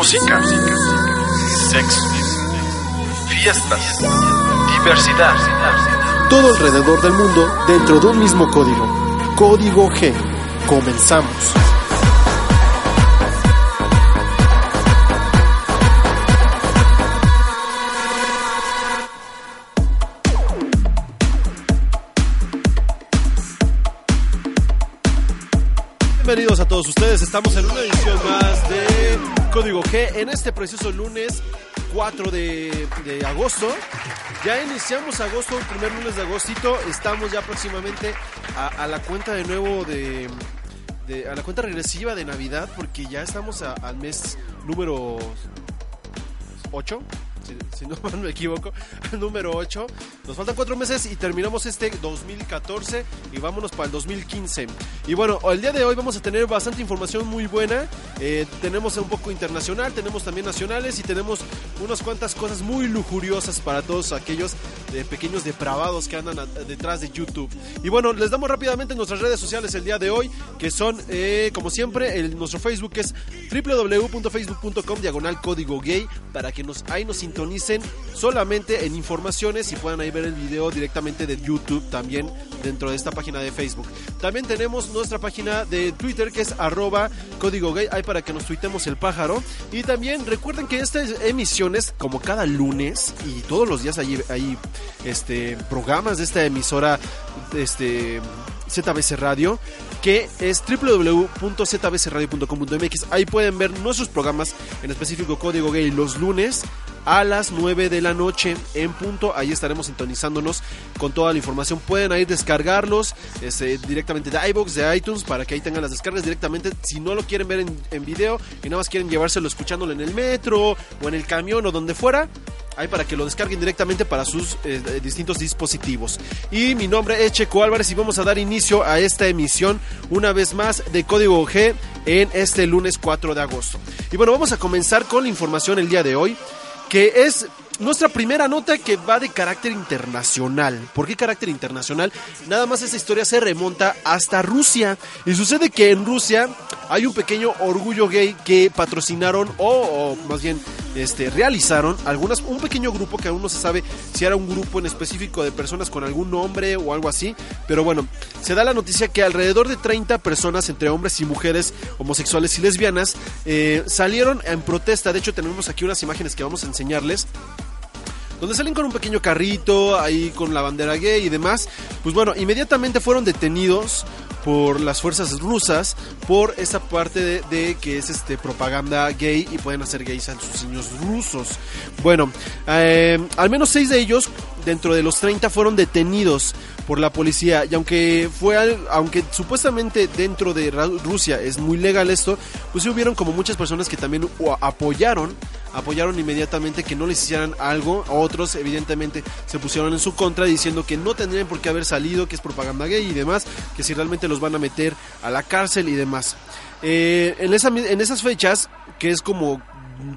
Música, sexo, fiestas, diversidad. Todo alrededor del mundo dentro de un mismo código. Código G. Comenzamos. Bienvenidos a todos ustedes, estamos en una edición más de Código G en este precioso lunes 4 de, agosto. Ya iniciamos agosto, el primer lunes de agostito, estamos ya próximamente a, la cuenta de nuevo de, a la cuenta regresiva de Navidad porque ya estamos al mes número 8. Si, si no me equivoco, número 8. Nos faltan cuatro meses y terminamos este 2014 y vámonos para el 2015. Y bueno, el día de hoy vamos a tener bastante información muy buena. Eh, tenemos un poco internacional, tenemos también nacionales y tenemos unas cuantas cosas muy lujuriosas para todos aquellos eh, pequeños depravados que andan a- detrás de YouTube. Y bueno, les damos rápidamente nuestras redes sociales el día de hoy, que son, eh, como siempre, el, nuestro Facebook es www.facebook.com diagonal código gay para que nos ahí nos sintonicen solamente en informaciones y puedan ahí ver el video directamente de YouTube también dentro de esta página de Facebook. También tenemos nuestra página de Twitter que es arroba código gay, ahí para que nos tuitemos el pájaro. Y también recuerden que estas emisiones, como cada lunes y todos los días hay, hay este, programas de esta emisora este, ZBC Radio, que es www.zbcradio.com.mx. Ahí pueden ver nuestros programas, en específico Código Gay, los lunes a las 9 de la noche en punto. Ahí estaremos sintonizándonos con toda la información. Pueden ahí descargarlos este, directamente de iBox, de iTunes, para que ahí tengan las descargas directamente. Si no lo quieren ver en, video y nada más quieren llevárselo escuchándolo en el metro o en el camión o donde fuera, ahí para que lo descarguen directamente para sus eh, distintos dispositivos. Y mi nombre es Checo Álvarez y vamos a dar inicio a esta emisión una vez más de Código G en este lunes 4 de agosto. Y bueno, vamos a comenzar con la información el día de hoy, que es nuestra primera nota que va de carácter internacional. ¿Por qué carácter internacional? Nada más esta historia se remonta hasta Rusia. Y sucede que en Rusia hay un pequeño orgullo gay que patrocinaron o, más bien este, realizaron algunas, un pequeño grupo que aún no se sabe si era un grupo en específico de personas con algún nombre o algo así. Pero bueno, se da la noticia que alrededor de 30 personas, entre hombres y mujeres, homosexuales y lesbianas, eh, salieron en protesta. De hecho, tenemos aquí unas imágenes que vamos a enseñarles donde salen con un pequeño carrito, ahí con la bandera gay y demás. Pues bueno, inmediatamente fueron detenidos por las fuerzas rusas por esa parte de, que es este propaganda gay y pueden hacer gays a sus niños rusos. Bueno, eh, al menos seis de ellos dentro de los 30 fueron detenidos por la policía y aunque fue aunque supuestamente dentro de Rusia es muy legal esto, pues sí hubieron como muchas personas que también apoyaron apoyaron inmediatamente que no les hicieran algo, otros evidentemente se pusieron en su contra diciendo que no tendrían por qué haber salido, que es propaganda gay y demás, que si realmente los van a meter a la cárcel y demás. Eh, en, esas fechas, que es como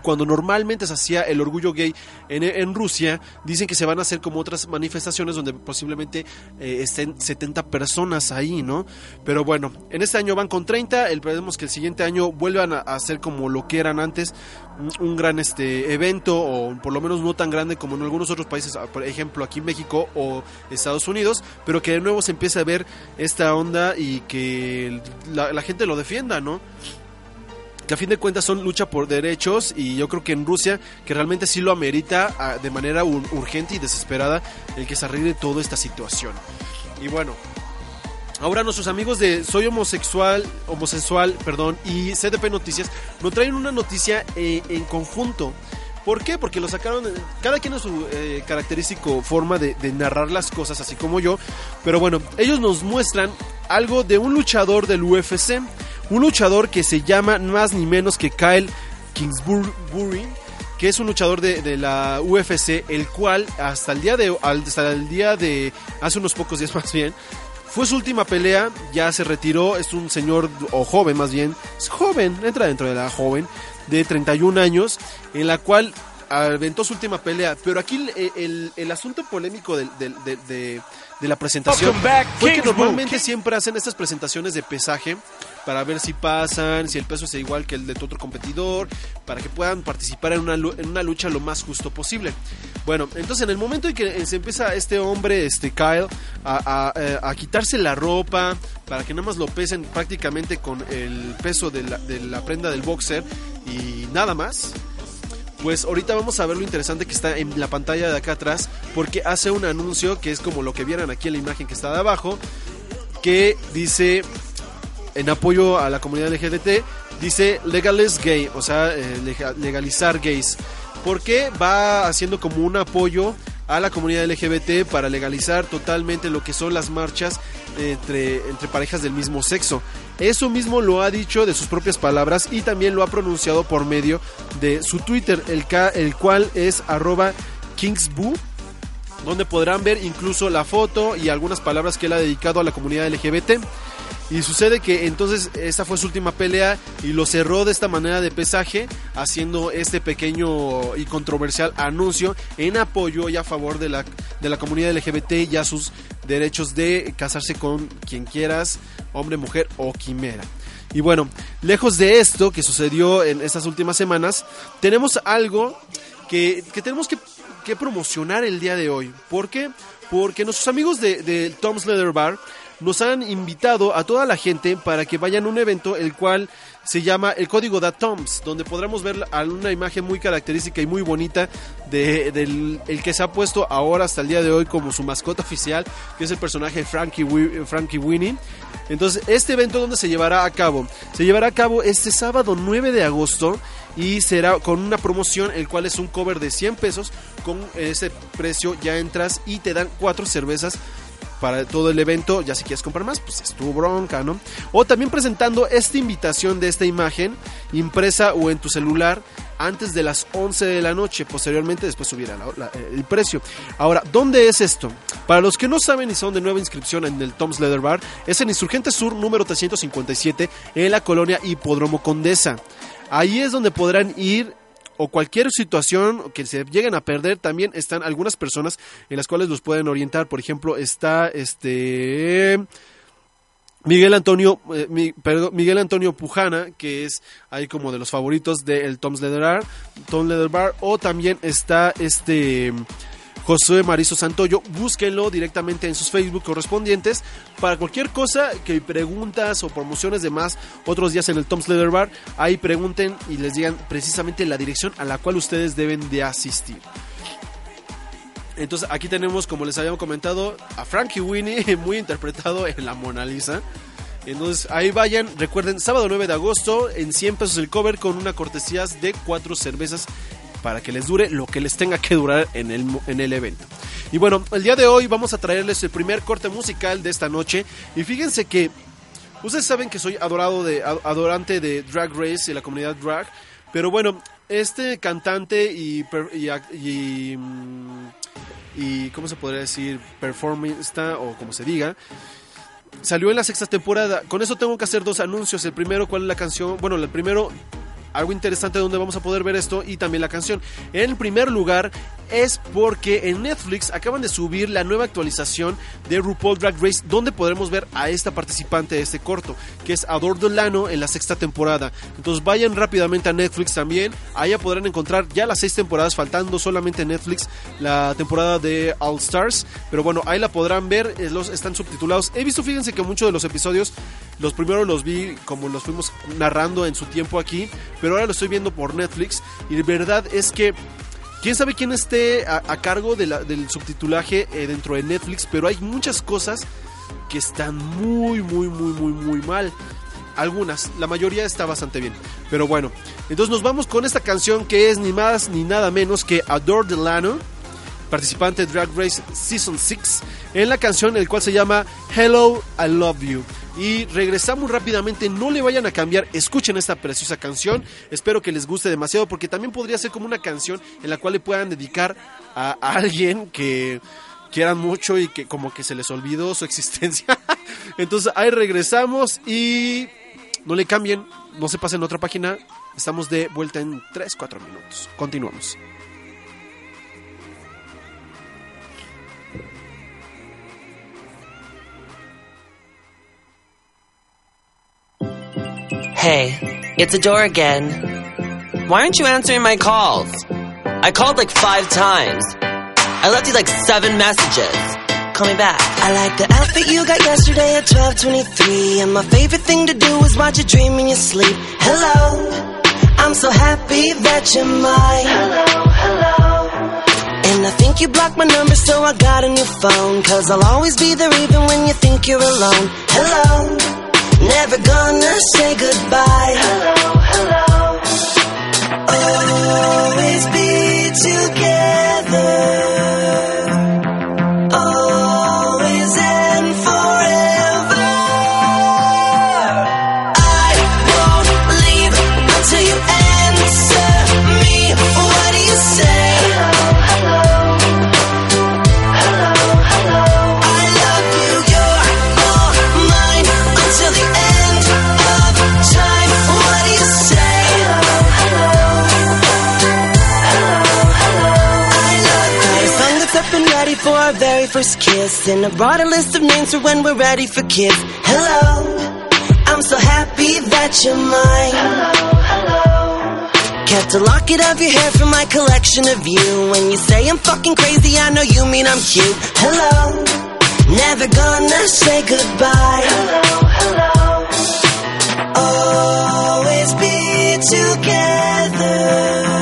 cuando normalmente se hacía el orgullo gay en, Rusia, dicen que se van a hacer como otras manifestaciones donde posiblemente eh, estén 70 personas ahí, ¿no? Pero bueno, en este año van con 30, esperemos que el siguiente año vuelvan a, ser como lo que eran antes, un, gran este evento o por lo menos no tan grande como en algunos otros países, ah, por ejemplo aquí en México o Estados Unidos, pero que de nuevo se empiece a ver esta onda y que la gente lo defienda, ¿no? Que a fin de cuentas son lucha por derechos y yo creo que en Rusia que realmente sí lo amerita ah, de manera ur- urgente y desesperada el que se arregle toda esta situación. Y bueno, ahora nuestros amigos de Soy homosexual, homosexual, perdón, y CDP Noticias nos traen una noticia eh, en conjunto. ¿Por qué? Porque lo sacaron, cada quien a su eh, característico forma de narrar las cosas, así como yo. Pero bueno, ellos nos muestran algo de un luchador del UFC. Un luchador que se llama más ni menos que Kyle Kingsbury, que es un luchador de, de la UFC, el cual hasta el día de hasta el día de hace unos pocos días más bien fue su última pelea, ya se retiró, es un señor, o joven más bien, es joven, entra dentro de la joven, de 31 años, en la cual aventó su última pelea. Pero aquí el, el- asunto polémico de, de- de la presentación fue que normalmente siempre hacen estas presentaciones de pesaje para ver si pasan, si el peso es igual que el de tu otro competidor, para que puedan participar en una, en una lucha lo más justo posible. Bueno, entonces en el momento en que se empieza este hombre, este Kyle, a, a- eh, a quitarse la ropa, para que nada más lo pesen prácticamente con el peso de la, de la prenda del boxer y nada más, pues ahorita vamos a ver lo interesante que está en la pantalla de acá atrás, porque hace un anuncio que es como lo que vieran aquí en la imagen que está de abajo, que dice en apoyo a la comunidad LGBT, dice legalize gay, o sea, eh, lega- legalizar gays. Porque va haciendo como un apoyo a la comunidad LGBT para legalizar totalmente lo que son las marchas entre, entre parejas del mismo sexo. Eso mismo lo ha dicho de sus propias palabras y también lo ha pronunciado por medio de su Twitter, el, cual es arroba kingsboo donde podrán ver incluso la foto y algunas palabras que él ha dedicado a la comunidad LGBT. Y sucede que entonces esta fue su última pelea y lo cerró de esta manera de pesaje, haciendo este pequeño y controversial anuncio en apoyo y a favor de la, de la comunidad LGBT y a sus derechos de casarse con quien quieras, hombre, mujer o quimera. Y bueno, lejos de esto que sucedió en estas últimas semanas, tenemos algo que, que tenemos que, que promocionar el día de hoy. ¿Por qué? Porque nuestros amigos de, de Tom's Leather Bar nos han invitado a toda la gente para que vayan a un evento el cual se llama el código da Toms, donde podremos ver una imagen muy característica y muy bonita de, del el que se ha puesto ahora hasta el día de hoy como su mascota oficial, que es el personaje Frankie Winnie. Entonces, este evento donde se llevará a cabo, se llevará a cabo este sábado 9 de agosto y será con una promoción el cual es un cover de 100 pesos con ese precio ya entras y te dan cuatro cervezas para todo el evento, ya si quieres comprar más, pues es tu bronca, ¿no? O también presentando esta invitación de esta imagen impresa o en tu celular antes de las 11 de la noche, posteriormente después subirá la- el precio. Ahora, ¿dónde es esto? Para los que no saben y son de nueva inscripción en el Tom's Leather Bar, es en Insurgente Sur número 357 en la colonia Hipódromo Condesa. Ahí es donde podrán ir o cualquier situación que se lleguen a perder, también están algunas personas en las cuales los pueden orientar. Por ejemplo, está este Miguel Antonio, eh, perdón, Miguel Antonio Pujana, que es ahí como de los favoritos del Tom's Leather Bar, Tom Leather Bar, o también está este José Marizo Santoyo, búsquenlo directamente en sus Facebook correspondientes para cualquier cosa que preguntas o promociones de más otros días en el Tom's Leather Bar, ahí pregunten y les digan precisamente la dirección a la cual ustedes deben de asistir. Entonces aquí tenemos, como les habíamos comentado, a Frankie Winnie, muy interpretado en la Mona Lisa. Entonces ahí vayan, recuerden, sábado 9 de agosto, en 100 pesos el cover con una cortesía de cuatro cervezas para que les dure lo que les tenga que durar en el, en el evento. Y bueno, el día de hoy vamos a traerles el primer corte musical de esta noche. Y fíjense que Ustedes saben que soy adorado de, ad- adorante de Drag Race y la comunidad drag. Pero bueno, este cantante y, y, mm, y ¿cómo se podría decir? Performista o como se diga. Salió en la sexta temporada. Con eso tengo que hacer dos anuncios. El primero, ¿cuál es la canción? Bueno, el primero, algo interesante donde vamos a poder ver esto y también la canción. En primer lugar es porque en Netflix acaban de subir la nueva actualización de RuPaul Drag Race donde podremos ver a esta participante de este corto, que es Ador Delano en la sexta temporada. Entonces vayan rápidamente a Netflix también, allá podrán encontrar ya las seis temporadas, faltando solamente en Netflix la temporada de All Stars, pero bueno, ahí la podrán ver, eh, los están subtitulados. He visto, fíjense que muchos de los episodios, los primeros los vi como los fuimos narrando en su tiempo aquí, pero ahora lo estoy viendo por Netflix y de verdad es que quién sabe quién esté a, cargo del subtitulaje eh, dentro de Netflix, pero hay muchas cosas que están muy, muy, muy, muy, muy mal. Algunas, la mayoría está bastante bien. Pero bueno, entonces nos vamos con esta canción que es ni más ni nada menos que Adore Delano, participante de Drag Race Season 6, en la canción el cual se llama Hello, I Love You. Y regresamos rápidamente, no le vayan a cambiar, escuchen esta preciosa canción, espero que les guste demasiado porque también podría ser como una canción en la cual le puedan dedicar a, alguien que quieran mucho y que como que se les olvidó su existencia. Entonces ahí regresamos y no le cambien, no se pasen a otra página, estamos de vuelta en 3-4 minutos. Continuamos. Hey, it's Adore again. Why aren't you answering my calls? I called like five times. I left you like seven messages. Call me back. I like the outfit you got yesterday at 1223. And my favorite thing to do is watch you dream in your sleep. Hello, I'm so happy that you're mine. Hello, hello. And I think you blocked my number, so I got a new phone. Cause I'll always be there even when you think you're alone. Hello, never gonna say goodbye. Hello, hello. Always be together. First kiss. And I brought a list of names for when we're ready for kids. Hello, I'm so happy that you're mine. Hello, hello. Kept a locket of your hair from my collection of you. When you say I'm fucking crazy, I know you mean I'm cute. Hello, never gonna say goodbye. Hello, hello. Always be together.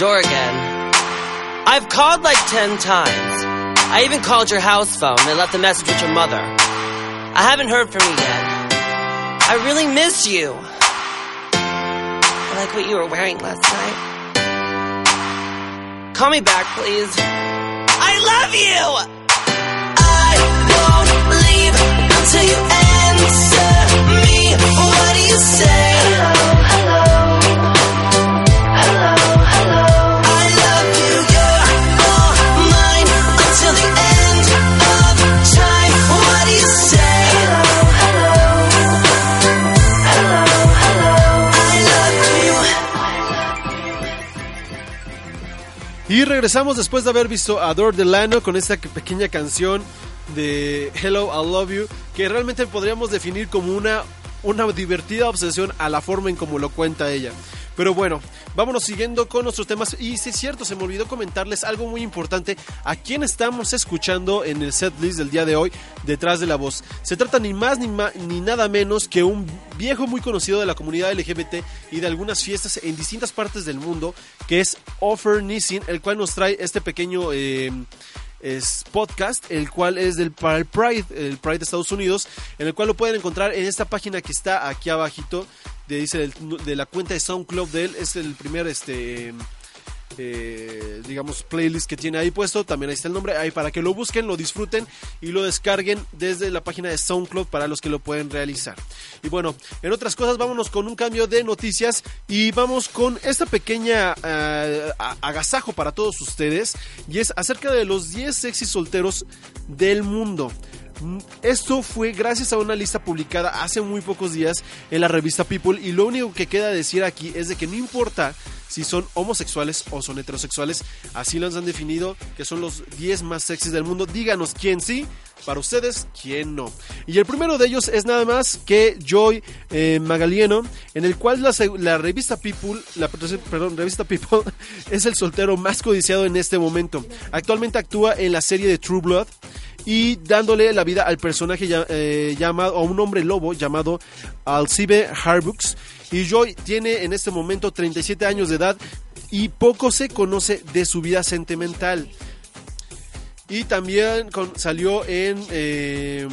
Adore again. I've called like ten times. I even called your house phone and left a message with your mother. I haven't heard from you yet. I really miss you. I like what you were wearing last night. Call me back, please. I love you! I won't leave until you answer me. What do you say? Regresamos después de haber visto Adore Delano con esta pequeña canción de Hello, I Love You, que realmente podríamos definir como una, una divertida obsesión a la forma en como lo cuenta ella. Pero bueno, vámonos siguiendo con nuestros temas. Y si es cierto, se me olvidó comentarles algo muy importante. A quién estamos escuchando en el set list del día de hoy, detrás de la voz. Se trata ni más ni, ni nada menos que un viejo muy conocido de la comunidad LGBT y de algunas fiestas en distintas partes del mundo, que es Offer Nissin, el cual nos trae este pequeño. es podcast, el cual es del para el Pride, el Pride de Estados Unidos, en el cual lo pueden encontrar en esta página que está aquí abajito, dice de la cuenta de SoundCloud de él, es el primer este eh, digamos playlist que tiene ahí puesto, también ahí está el nombre, ahí para que lo busquen, lo disfruten y lo descarguen desde la página de SoundCloud para los que lo pueden realizar. Y bueno, en otras cosas vámonos con un cambio de noticias y vamos con esta pequeña eh, agasajo para todos ustedes y es acerca de los 10 sexy solteros del mundo. Esto fue gracias a una lista publicada hace muy pocos días en la revista People y lo único que queda decir aquí es de que no importa si son homosexuales o son heterosexuales, así los han definido que son los 10 más sexys del mundo. Díganos quién sí, para ustedes quién no. Y el primero de ellos es nada más que Joy eh, Magalieno, en el cual la, la revista People, la perdón, revista People es el soltero más codiciado en este momento. Actualmente actúa en la serie de True Blood y dándole la vida al personaje eh, llamado, a un hombre lobo llamado Alcibe Harbux. Y Joy tiene en este momento 37 años de edad y poco se conoce de su vida sentimental. Y también salió en... eh,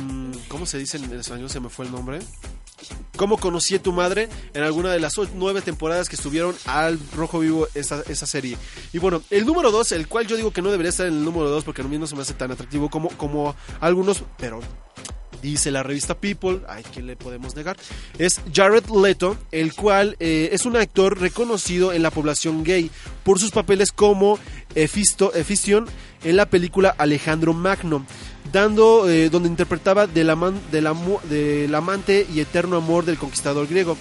¿Cómo se dice en español? Se me fue el nombre. ¿Cómo conocí a tu madre? En alguna de las nueve temporadas que estuvieron al rojo vivo esa, esa serie. Y bueno, el número dos, el cual yo digo que no debería estar en el número dos porque a mí no se me hace tan atractivo como, como algunos, pero dice la revista People, ay, ¿qué le podemos negar? Es Jared Leto, el cual eh, es un actor reconocido en la población gay por sus papeles como Efisto, en la película Alejandro Magno, dando, eh, donde interpretaba del, aman- del, amo- del amante y eterno amor del conquistador griego.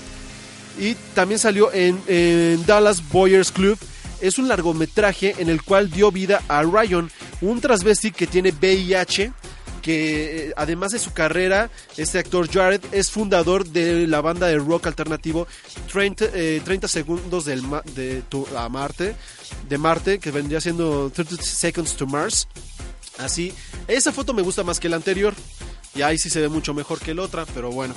Y también salió en, Dallas Boyers Club. Es un largometraje en el cual dio vida a Ryan, un transvesti que tiene VIH que eh, además de su carrera, este actor Jared es fundador de la banda de rock alternativo 30, eh, 30 segundos del de tu- a Marte, de Marte, que vendría siendo 30 Seconds to Mars. Así, esa foto me gusta más que la anterior. Y ahí sí se ve mucho mejor que la otra, pero bueno.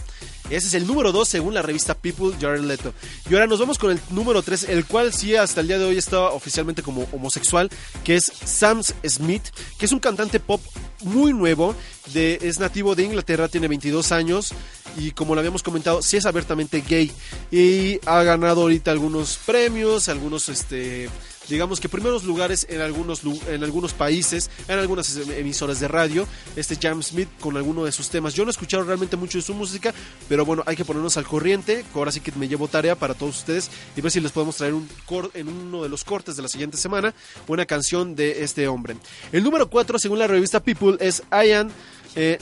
Ese es el número 2 según la revista People, Jared Leto. Y ahora nos vamos con el número 3, el cual sí hasta el día de hoy está oficialmente como homosexual, que es Sam Smith, que es un cantante pop muy nuevo, es nativo de Inglaterra, tiene 22 años y como lo habíamos comentado, sí es abiertamente gay y ha ganado ahorita algunos premios, algunos este digamos que primeros lugares en algunos en algunos países, en algunas emisoras de radio, este Jam Smith con alguno de sus temas. Yo no he escuchado realmente mucho de su música, pero bueno, hay que ponernos al corriente. Ahora sí que me llevo tarea para todos ustedes y ver si les podemos traer un cor- en uno de los cortes de la siguiente semana una canción de este hombre. El número 4, según la revista People, es Ian eh,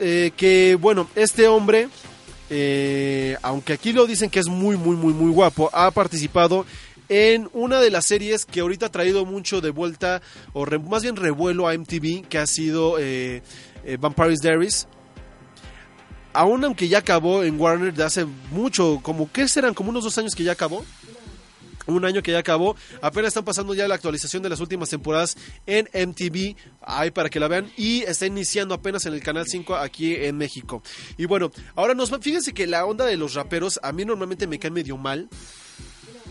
eh, que bueno, este hombre eh, aunque aquí lo dicen que es muy, muy, muy, muy guapo, ha participado en una de las series que ahorita ha traído mucho de vuelta, o más bien revuelo a MTV, que ha sido eh, eh, Vampire's Diaries. Aún aunque ya acabó en Warner de hace mucho, como que serán como unos dos años que ya acabó. Un año que ya acabó, apenas están pasando ya la actualización de las últimas temporadas en MTV, ahí para que la vean, y está iniciando apenas en el Canal 5 aquí en México. Y bueno, ahora nos fíjense que la onda de los raperos a mí normalmente me cae medio mal.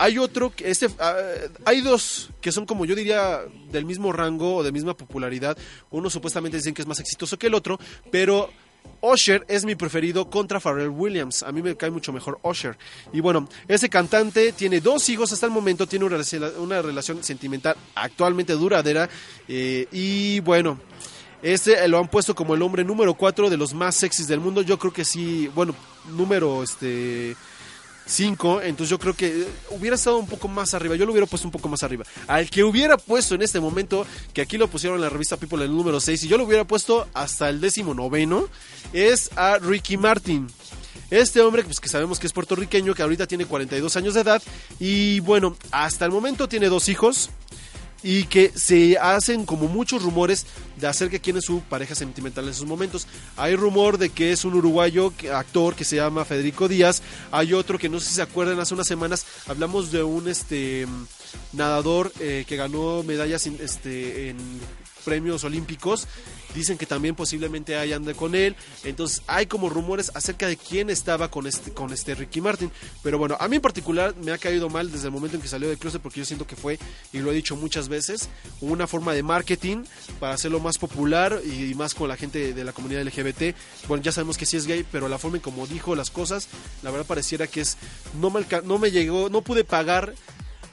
Hay otro, este, hay dos que son como yo diría del mismo rango o de misma popularidad. Uno supuestamente dicen que es más exitoso que el otro, pero Usher es mi preferido contra Pharrell Williams. A mí me cae mucho mejor Usher. Y bueno, ese cantante tiene dos hijos hasta el momento, tiene una, una relación sentimental actualmente duradera. eh, y bueno, este lo han puesto como el hombre número 4 de los más sexys del mundo. Yo creo que sí, bueno, número este 5, entonces yo creo que eh, hubiera estado un poco más arriba, yo lo hubiera puesto un poco más arriba. Al que hubiera puesto en este momento, que aquí lo pusieron en la revista People el número 6, y yo lo hubiera puesto hasta el décimo noveno, es a Ricky Martin. Este hombre, pues que sabemos que es puertorriqueño, que ahorita tiene 42 años de edad, y bueno, hasta el momento tiene dos hijos, y que se hacen como muchos rumores de acerca de quién es su pareja sentimental en esos momentos. Hay rumor de que es un uruguayo actor que se llama Federico Díaz. Hay otro que no sé si se acuerdan, hace unas semanas hablamos de un este nadador eh, que ganó medallas este, en premios olímpicos. Dicen que también posiblemente hay ande con él. Entonces hay como rumores acerca de quién estaba con este, con este Ricky Martin. Pero bueno, a mí en particular me ha caído mal desde el momento en que salió de closet porque yo siento que fue, y lo he dicho muchas veces, una forma de marketing para hacerlo más popular y más con la gente de la comunidad LGBT. Bueno, ya sabemos que sí es gay, pero la forma en como dijo las cosas, la verdad pareciera que es, no me, no me llegó, no pude pagar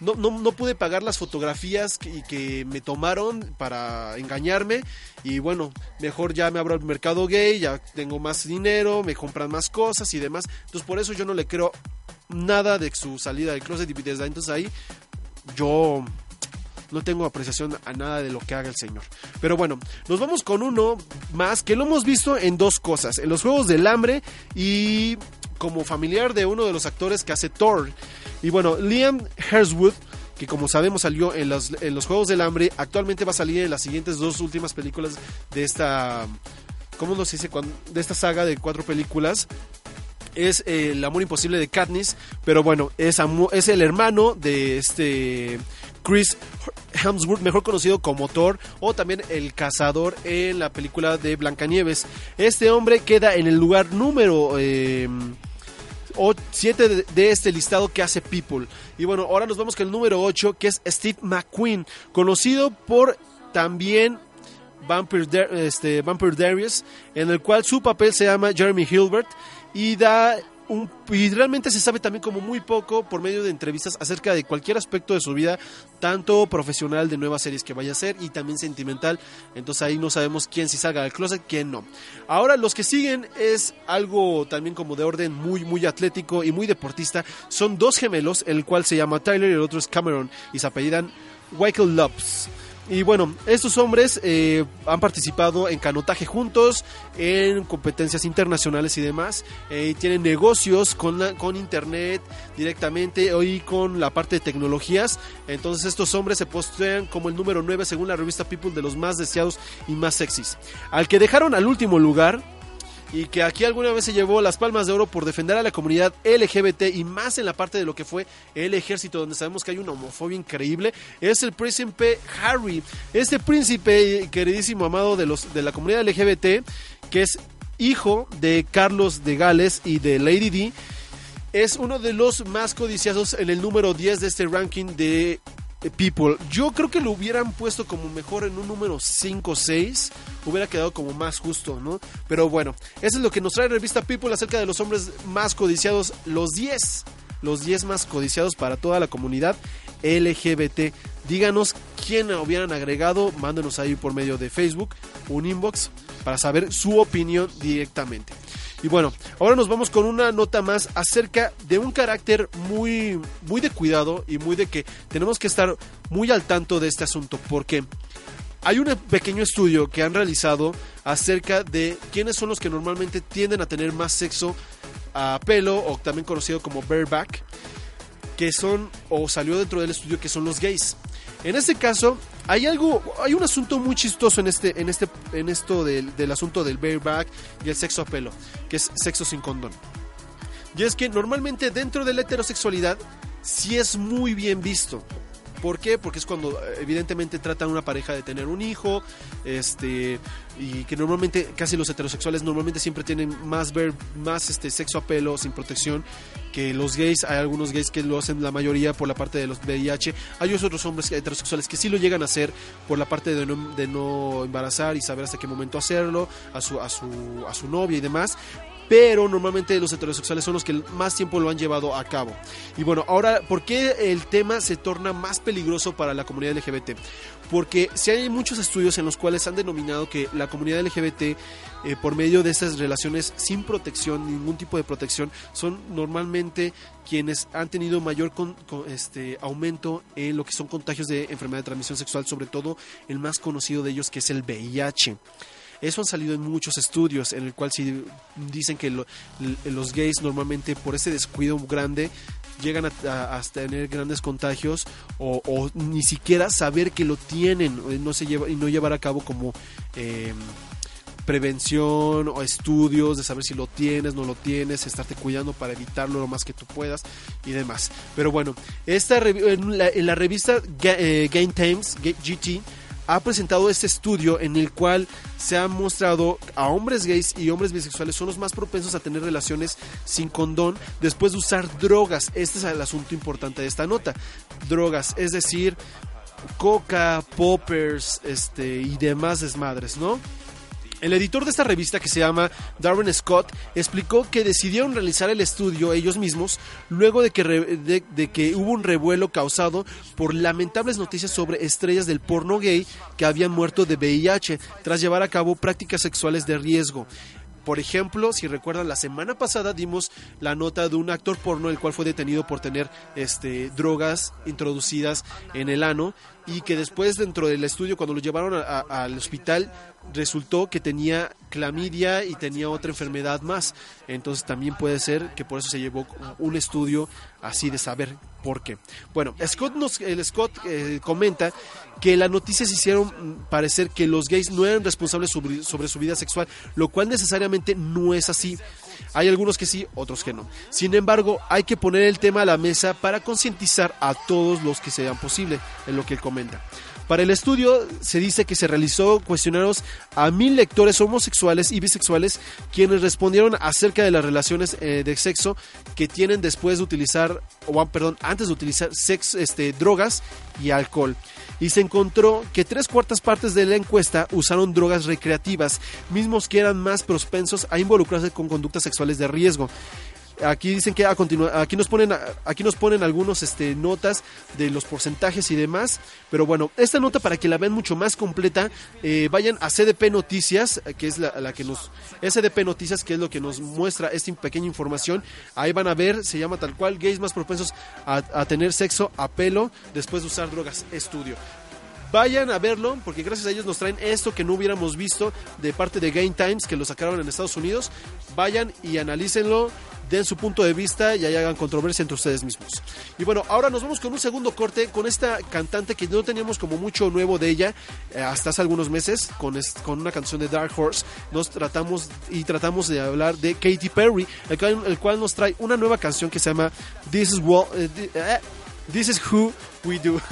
no, no, no pude pagar las fotografías que, que me tomaron para engañarme y bueno, mejor ya me abro al mercado gay, ya tengo más dinero, me compran más cosas y demás. Entonces por eso yo no le creo nada de su salida del closet y desde entonces ahí yo no tengo apreciación a nada de lo que haga el señor. Pero bueno, nos vamos con uno más que lo hemos visto en dos cosas, en los Juegos del Hambre y como familiar de uno de los actores que hace Thor. Y bueno, Liam Hemsworth, que como sabemos salió en los, en los Juegos del Hambre, actualmente va a salir en las siguientes dos últimas películas de esta... ¿Cómo nos dice? De esta saga de cuatro películas es eh, el amor imposible de Katniss, pero bueno, es, es el hermano de este Chris Hemsworth, mejor conocido como Thor, o también el cazador en la película de Blancanieves. Este hombre queda en el lugar número... Eh, 7 de, de este listado que hace People. Y bueno, ahora nos vamos con el número 8, que es Steve McQueen, conocido por también Vampire, este, Vampire Darius, en el cual su papel se llama Jeremy Hilbert y da y realmente se sabe también como muy poco por medio de entrevistas acerca de cualquier aspecto de su vida, tanto profesional de nuevas series que vaya a hacer y también sentimental. Entonces ahí no sabemos quién sí salga del closet, quién no. Ahora los que siguen es algo también como de orden muy muy atlético y muy deportista. Son dos gemelos, el cual se llama Tyler y el otro es Cameron y se apellidan Michael Loves. Y bueno, estos hombres eh, han participado en canotaje juntos, en competencias internacionales y demás. Eh, tienen negocios con, la- con internet directamente y con la parte de tecnologías. Entonces estos hombres se postean como el número 9 según la revista People de los más deseados y más sexys. Al que dejaron al último lugar y que aquí alguna vez se llevó las palmas de oro por defender a la comunidad LGBT y más en la parte de lo que fue el ejército, donde sabemos que hay una homofobia increíble, es el príncipe Harry. Este príncipe queridísimo amado de, los, de la comunidad LGBT, que es hijo de Carlos de Gales y de Lady D, es uno de los más codiciados en el número 10 de este ranking de People. Yo creo que lo hubieran puesto como mejor en un número 5 o 6. Hubiera quedado como más justo, ¿no? Pero bueno, eso es lo que nos trae revista People acerca de los hombres más codiciados. Los 10. Los 10 más codiciados para toda la comunidad LGBT. Díganos quién hubieran agregado. Mándenos ahí por medio de Facebook un inbox para saber su opinión directamente. Y bueno, ahora nos vamos con una nota más acerca de un carácter muy, muy de cuidado y muy de que tenemos que estar muy al tanto de este asunto porque hay un pequeño estudio que han realizado acerca de quiénes son los que normalmente tienden a tener más sexo a pelo o también conocido como bareback, que son o salió dentro del estudio que son los gays. En este caso, hay algo, hay un asunto muy chistoso en este, en este, en esto del, del asunto del bareback y el sexo a pelo, que es sexo sin condón. Y es que normalmente dentro de la heterosexualidad sí es muy bien visto. ¿Por qué? Porque es cuando eh, evidentemente tratan una pareja de tener un hijo, este, y que normalmente casi los heterosexuales normalmente siempre tienen más ver, más este sexo a pelo sin protección que los gays. Hay algunos gays que lo hacen la mayoría por la parte de los VIH. Hay otros hombres heterosexuales que sí lo llegan a hacer por la parte de no, de no embarazar y saber hasta qué momento hacerlo a su a su a su novia y demás pero normalmente los heterosexuales son los que más tiempo lo han llevado a cabo. Y bueno, ahora, ¿por qué el tema se torna más peligroso para la comunidad LGBT? Porque si hay muchos estudios en los cuales han denominado que la comunidad LGBT, eh, por medio de estas relaciones sin protección, ningún tipo de protección, son normalmente quienes han tenido mayor este, aumento en lo que son contagios de enfermedad de transmisión sexual, sobre todo el más conocido de ellos que es el VIH. Eso han salido en muchos estudios en el cual sí dicen que los gays normalmente por ese descuido grande llegan a, tener grandes contagios o, ni siquiera saber que lo tienen lleva y no llevar a cabo como eh, prevención o estudios de saber si lo tienes, no lo tienes, estarte cuidando para evitarlo lo más que tú puedas y demás. Pero bueno, esta en, la, en la revista eh, Game Times GT ha presentado este estudio en el cual se ha mostrado a hombres gays y hombres bisexuales son los más propensos a tener relaciones sin condón después de usar drogas. Este es el asunto importante de esta nota. Drogas, es decir, coca, poppers, este y demás desmadres, ¿no? El editor de esta revista, que se llama Darren Scott, explicó que decidieron realizar el estudio ellos mismos luego de que, re- de- que hubo un revuelo causado por lamentables noticias sobre estrellas del porno gay que habían muerto de VIH tras llevar a cabo prácticas sexuales de riesgo. Por ejemplo, si recuerdan, la semana pasada dimos la nota de un actor porno el cual fue detenido por tener este, drogas introducidas en el ano y que después dentro del estudio cuando lo llevaron al hospital resultó que tenía clamidia y tenía otra enfermedad más. Entonces también puede ser que por eso se llevó un estudio así de saber por qué. Bueno, Scott nos, el Scott eh, comenta que las noticias hicieron parecer que los gays no eran responsables sobre, sobre su vida sexual, lo cual necesariamente no es así. Hay algunos que sí, otros que no. Sin embargo, hay que poner el tema a la mesa para concientizar a todos los que sean posible, en lo que él comenta. Para el estudio se dice que se realizó cuestionarios a mil lectores homosexuales y bisexuales quienes respondieron acerca de las relaciones eh, de sexo que tienen después de utilizar, o perdón, antes de utilizar sex, este, drogas y alcohol. Y se encontró que tres cuartas partes de la encuesta usaron drogas recreativas, mismos que eran más propensos a involucrarse con conductas sexuales de riesgo. Aquí dicen que a aquí nos ponen aquí nos ponen algunos este notas de los porcentajes y demás, pero bueno, esta nota para que la vean mucho más completa, eh, vayan a CDP Noticias, que es la, la que nos SDP Noticias, que es lo que nos muestra esta pequeña información. Ahí van a ver, se llama tal cual gays más propensos a, a tener sexo a pelo después de usar drogas. Estudio. Vayan a verlo, porque gracias a ellos nos traen esto que no hubiéramos visto de parte de Game Times, que lo sacaron en Estados Unidos. Vayan y analícenlo, den su punto de vista y ahí hagan controversia entre ustedes mismos. Y bueno, ahora nos vamos con un segundo corte con esta cantante que no teníamos como mucho nuevo de ella eh, hasta hace algunos meses, con, con una canción de Dark Horse. Nos tratamos y tratamos de hablar de Katy Perry, el cual, nos trae una nueva canción que se llama This is, What, eh, eh, This is Who We Do.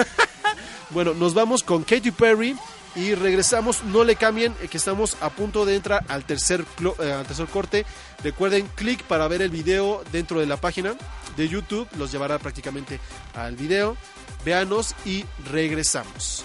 Bueno, nos vamos con Katy Perry y regresamos. No le cambien, eh, que estamos a punto de entrar al tercer, eh, al tercer corte. Recuerden, clic para ver el video dentro de la página de YouTube. Los llevará prácticamente al video. Véanos y regresamos.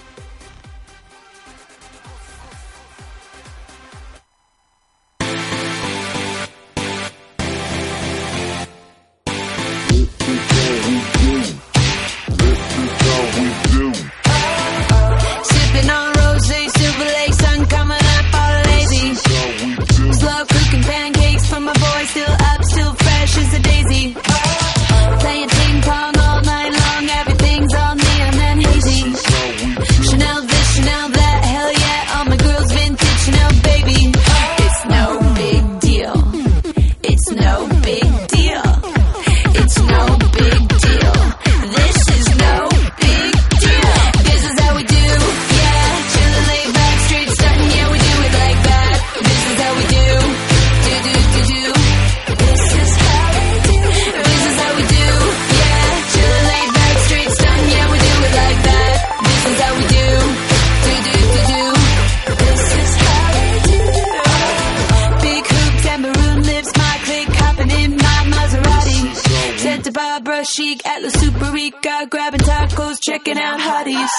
Chic at La Superica, grabbing tacos, checking out hotties.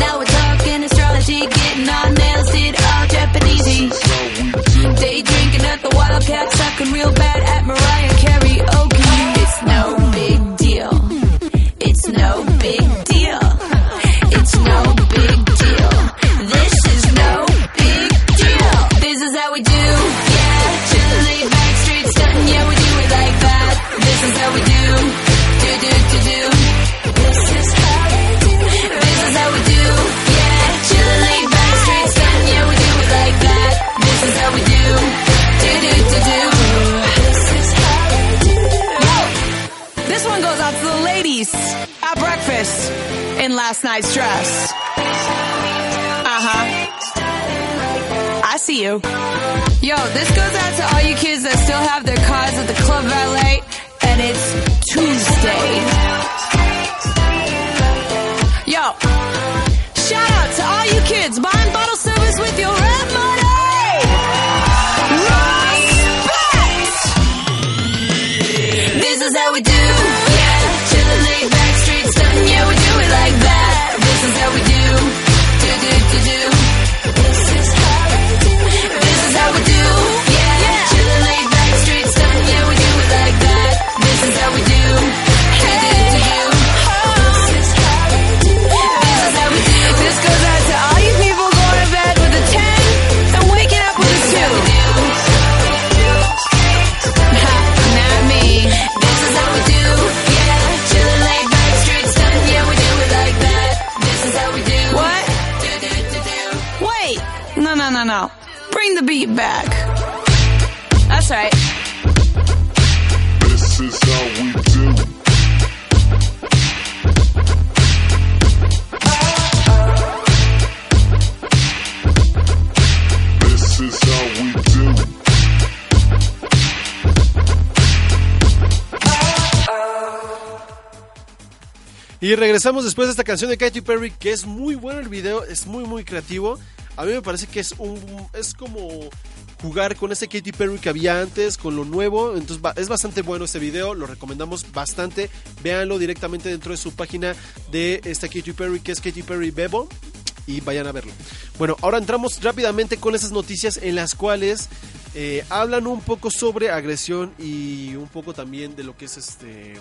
Now we're talking astrology, getting our nails last night's dress. Uh huh. I see you. Yo, this goes out to all you kids that still have their cars at the Club Valet, and it's Tuesday. Yo, shout out to all you kids buying bottle no. Bring the beat back. That's right. This is how we do. This is how we do. Y regresamos después de esta canción de Katy Perry, que es muy bueno el video, es muy muy creativo. A mí me parece que es un es como jugar con ese Katy Perry que había antes, con lo nuevo. Entonces es bastante bueno este video, lo recomendamos bastante. Véanlo directamente dentro de su página de esta Katy Perry, que es Katy Perry Bebo. Y vayan a verlo. Bueno, ahora entramos rápidamente con esas noticias en las cuales eh, hablan un poco sobre agresión y un poco también de lo que es este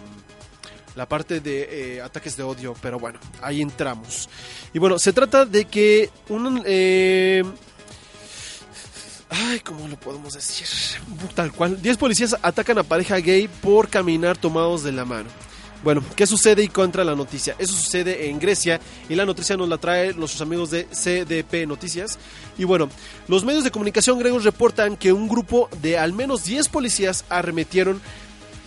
la parte de eh, ataques de odio, pero bueno, ahí entramos. Y bueno, se trata de que un... eh, ay, ¿cómo lo podemos decir? Tal cual. 10 policías atacan a pareja gay por caminar tomados de la mano. Bueno, ¿qué sucede y contra la noticia? Eso sucede en Grecia y la noticia nos la trae nuestros amigos de CDP Noticias. Y bueno, los medios de comunicación griegos reportan que un grupo de al menos 10 policías arremetieron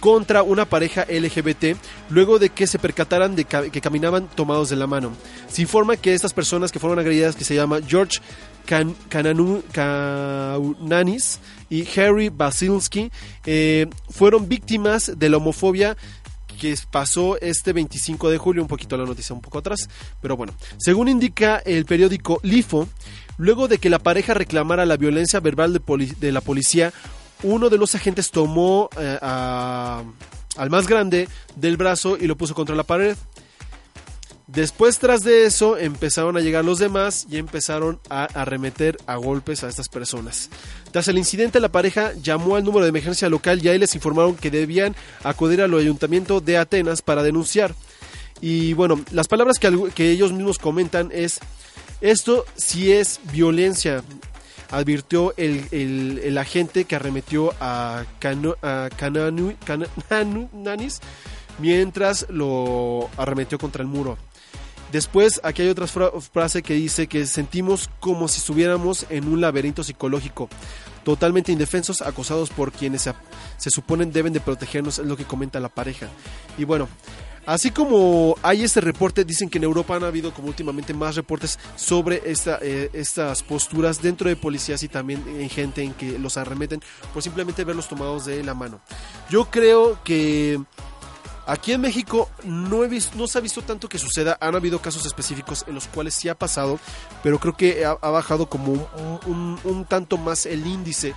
contra una pareja LGBT luego de que se percataran de que caminaban tomados de la mano. Se informa que estas personas que fueron agredidas, que se llama George Kan- Kananu- Kaunanis y Harry Basilski, eh, fueron víctimas de la homofobia que pasó este 25 de julio, un poquito la noticia un poco atrás, pero bueno, según indica el periódico Lifo, luego de que la pareja reclamara la violencia verbal de la policía, uno de los agentes tomó eh, al más grande del brazo y lo puso contra la pared. Después, tras de eso, empezaron a llegar los demás y empezaron a arremeter a golpes a estas personas. Tras el incidente, la pareja llamó al número de emergencia local y ahí les informaron que debían acudir al ayuntamiento de Atenas para denunciar. Y bueno, las palabras que, que ellos mismos comentan es, esto sí es violencia, advirtió el, el- agente que arremetió a, Cano- a Kananu- Kanananis mientras lo arremetió contra el muro. Después, aquí hay otra fra- frase que dice que sentimos como si estuviéramos en un laberinto psicológico, totalmente indefensos, acosados por quienes se, se suponen deben de protegernos, es lo que comenta la pareja. Y bueno, así como hay este reporte, dicen que en Europa han habido como últimamente más reportes sobre eh, estas posturas dentro de policías y también en gente en que los arremeten por simplemente verlos tomados de la mano. Yo creo que... Aquí en México no, he visto, no se ha visto tanto que suceda. Han habido casos específicos en los cuales sí ha pasado, pero creo que ha, bajado como un tanto más el índice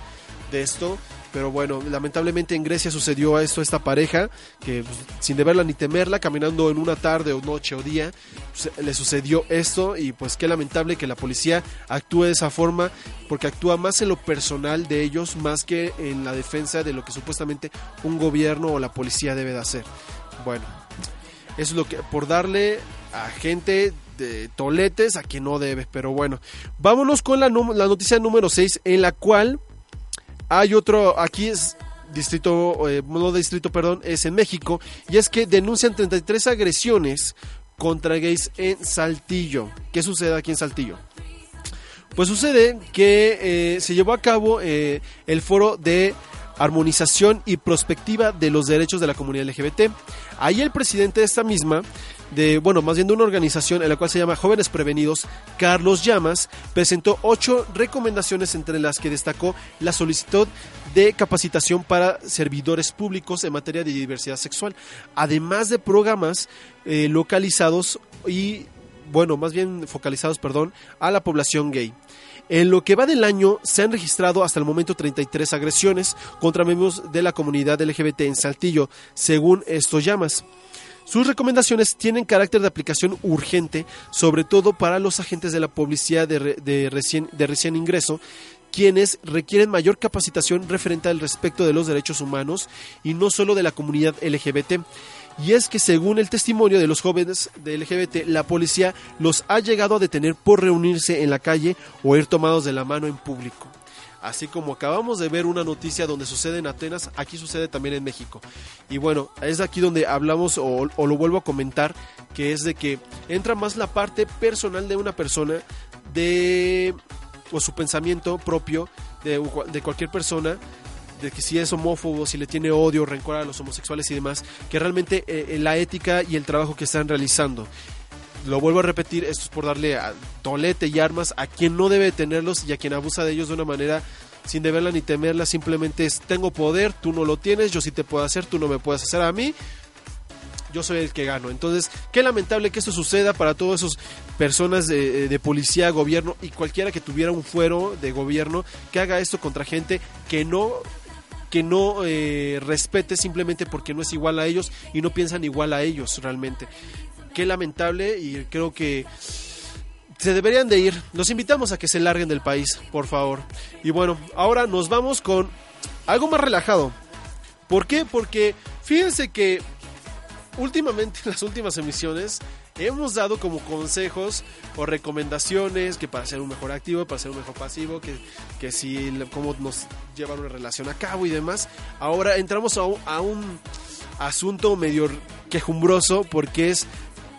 de esto. Pero bueno, lamentablemente en Grecia sucedió esto esta pareja, que pues, sin deberla ni temerla, caminando en una tarde o noche o día, se- le sucedió esto y pues qué lamentable que la policía actúe de esa forma, porque actúa más en lo personal de ellos, más que en la defensa de lo que supuestamente un gobierno o la policía debe de hacer. Bueno, eso es lo que por darle a gente de toletes a quien no debe, pero bueno, vámonos con la, la noticia número 6 en la cual hay otro, aquí es distrito, eh, no distrito, perdón, es en México, y es que denuncian 33 agresiones contra gays en Saltillo. ¿Qué sucede aquí en Saltillo? Pues sucede que eh, se llevó a cabo eh, el foro de armonización y prospectiva de los derechos de la comunidad LGBT. Ahí el presidente de esta misma, de, bueno, más bien de una organización en la cual se llama Jóvenes Prevenidos, Carlos Llamas, presentó ocho recomendaciones entre las que destacó la solicitud de capacitación para servidores públicos en materia de diversidad sexual, además de programas eh, localizados y bueno, más bien focalizados, perdón, a la población gay. En lo que va del año se han registrado hasta el momento 33 agresiones contra miembros de la comunidad LGBT en Saltillo, según estos llamas. Sus recomendaciones tienen carácter de aplicación urgente, sobre todo para los agentes de la policía de, re- de recién, ingreso, quienes requieren mayor capacitación referente al respecto de los derechos humanos y no solo de la comunidad LGBT. Y es que según el testimonio de los jóvenes de LGBT, la policía los ha llegado a detener por reunirse en la calle o ir tomados de la mano en público. Así como acabamos de ver una noticia donde sucede en Atenas, aquí sucede también en México. Y bueno, es aquí donde hablamos o, lo vuelvo a comentar, que es de que entra más la parte personal de una persona, de o su pensamiento propio de, de cualquier persona, de que si es homófobo, si le tiene odio, rencor a los homosexuales y demás, que realmente eh, la ética y el trabajo que están realizando. Lo vuelvo a repetir, esto es por darle a tolete y armas a quien no debe tenerlos y a quien abusa de ellos de una manera sin deberla ni temerla, simplemente es tengo poder, tú no lo tienes, yo sí te puedo hacer, tú no me puedes hacer a mí. yo soy el que gano. Entonces, qué lamentable que esto suceda para todas esas personas de, de policía, gobierno y cualquiera que tuviera un fuero de gobierno que haga esto contra gente que no que no eh, respete simplemente porque no es igual a ellos y no piensan igual a ellos realmente. Qué lamentable y creo que se deberían de ir. Los invitamos a que se larguen del país, por favor. Y bueno, ahora nos vamos con algo más relajado. ¿Por qué? Porque fíjense que últimamente en las últimas emisiones hemos dado como consejos o recomendaciones que para ser un mejor activo, para ser un mejor pasivo, que, que si cómo nos llevar una relación a cabo y demás. Ahora entramos a un, a un asunto medio quejumbroso porque es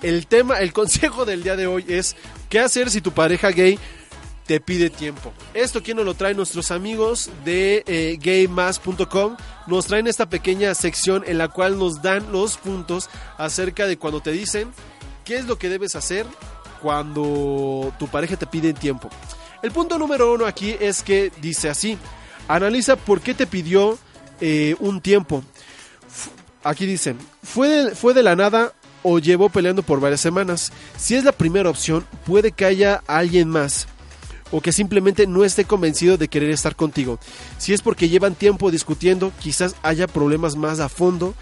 el tema, el consejo del día de hoy es qué hacer si tu pareja gay te pide tiempo. Esto quién nos lo trae nuestros amigos de eh, gaymas.com. Nos traen esta pequeña sección en la cual nos dan los puntos acerca de cuando te dicen qué es lo que debes hacer cuando tu pareja te pide tiempo. El punto número uno aquí es que dice así, analiza por qué te pidió eh, un tiempo. Aquí dicen, fue fue de la nada o llevó peleando por varias semanas. Si es la primera opción, puede que haya alguien más o que simplemente no esté convencido de querer estar contigo. Si es porque llevan tiempo discutiendo, quizás haya problemas más a fondo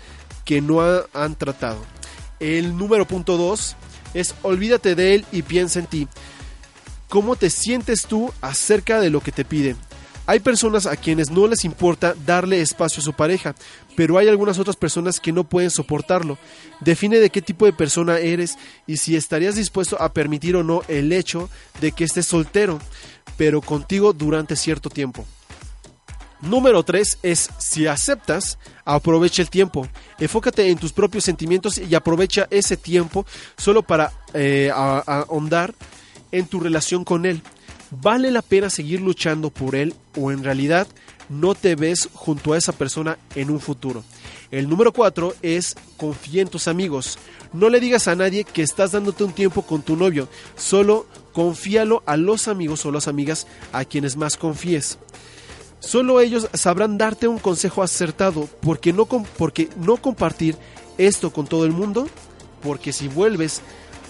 que no ha- han tratado. El número punto 2 es olvídate de él y piensa en ti. ¿Cómo te sientes tú acerca de lo que te pide? Hay personas a quienes no les importa darle espacio a su pareja, pero hay algunas otras personas que no pueden soportarlo. Define de qué tipo de persona eres y si estarías dispuesto a permitir o no el hecho de que estés soltero, pero contigo durante cierto tiempo. Número 3 es si aceptas, aprovecha el tiempo. Enfócate en tus propios sentimientos y aprovecha ese tiempo solo para eh, ahondar en tu relación con él. ¿Vale la pena seguir luchando por él o en realidad no te ves junto a esa persona en un futuro? El número 4 es confía en tus amigos. No le digas a nadie que estás dándote un tiempo con tu novio, solo confíalo a los amigos o las amigas a quienes más confíes. Solo ellos sabrán darte un consejo acertado, porque no, porque no compartir esto con todo el mundo, porque si vuelves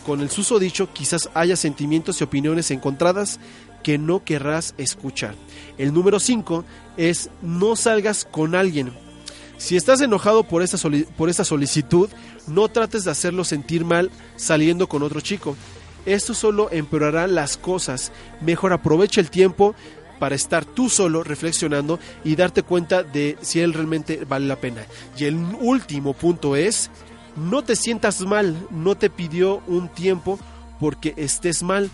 con el susodicho quizás haya sentimientos y opiniones encontradas que no querrás escuchar. El número 5 es no salgas con alguien. Si estás enojado por esta, por solicitud, no trates de hacerlo sentir mal saliendo con otro chico. Esto solo empeorará las cosas. Mejor aprovecha el tiempo para estar tú solo reflexionando y darte cuenta de si él realmente vale la pena. Y el último punto es, no te sientas mal, no te pidió un tiempo porque estés mal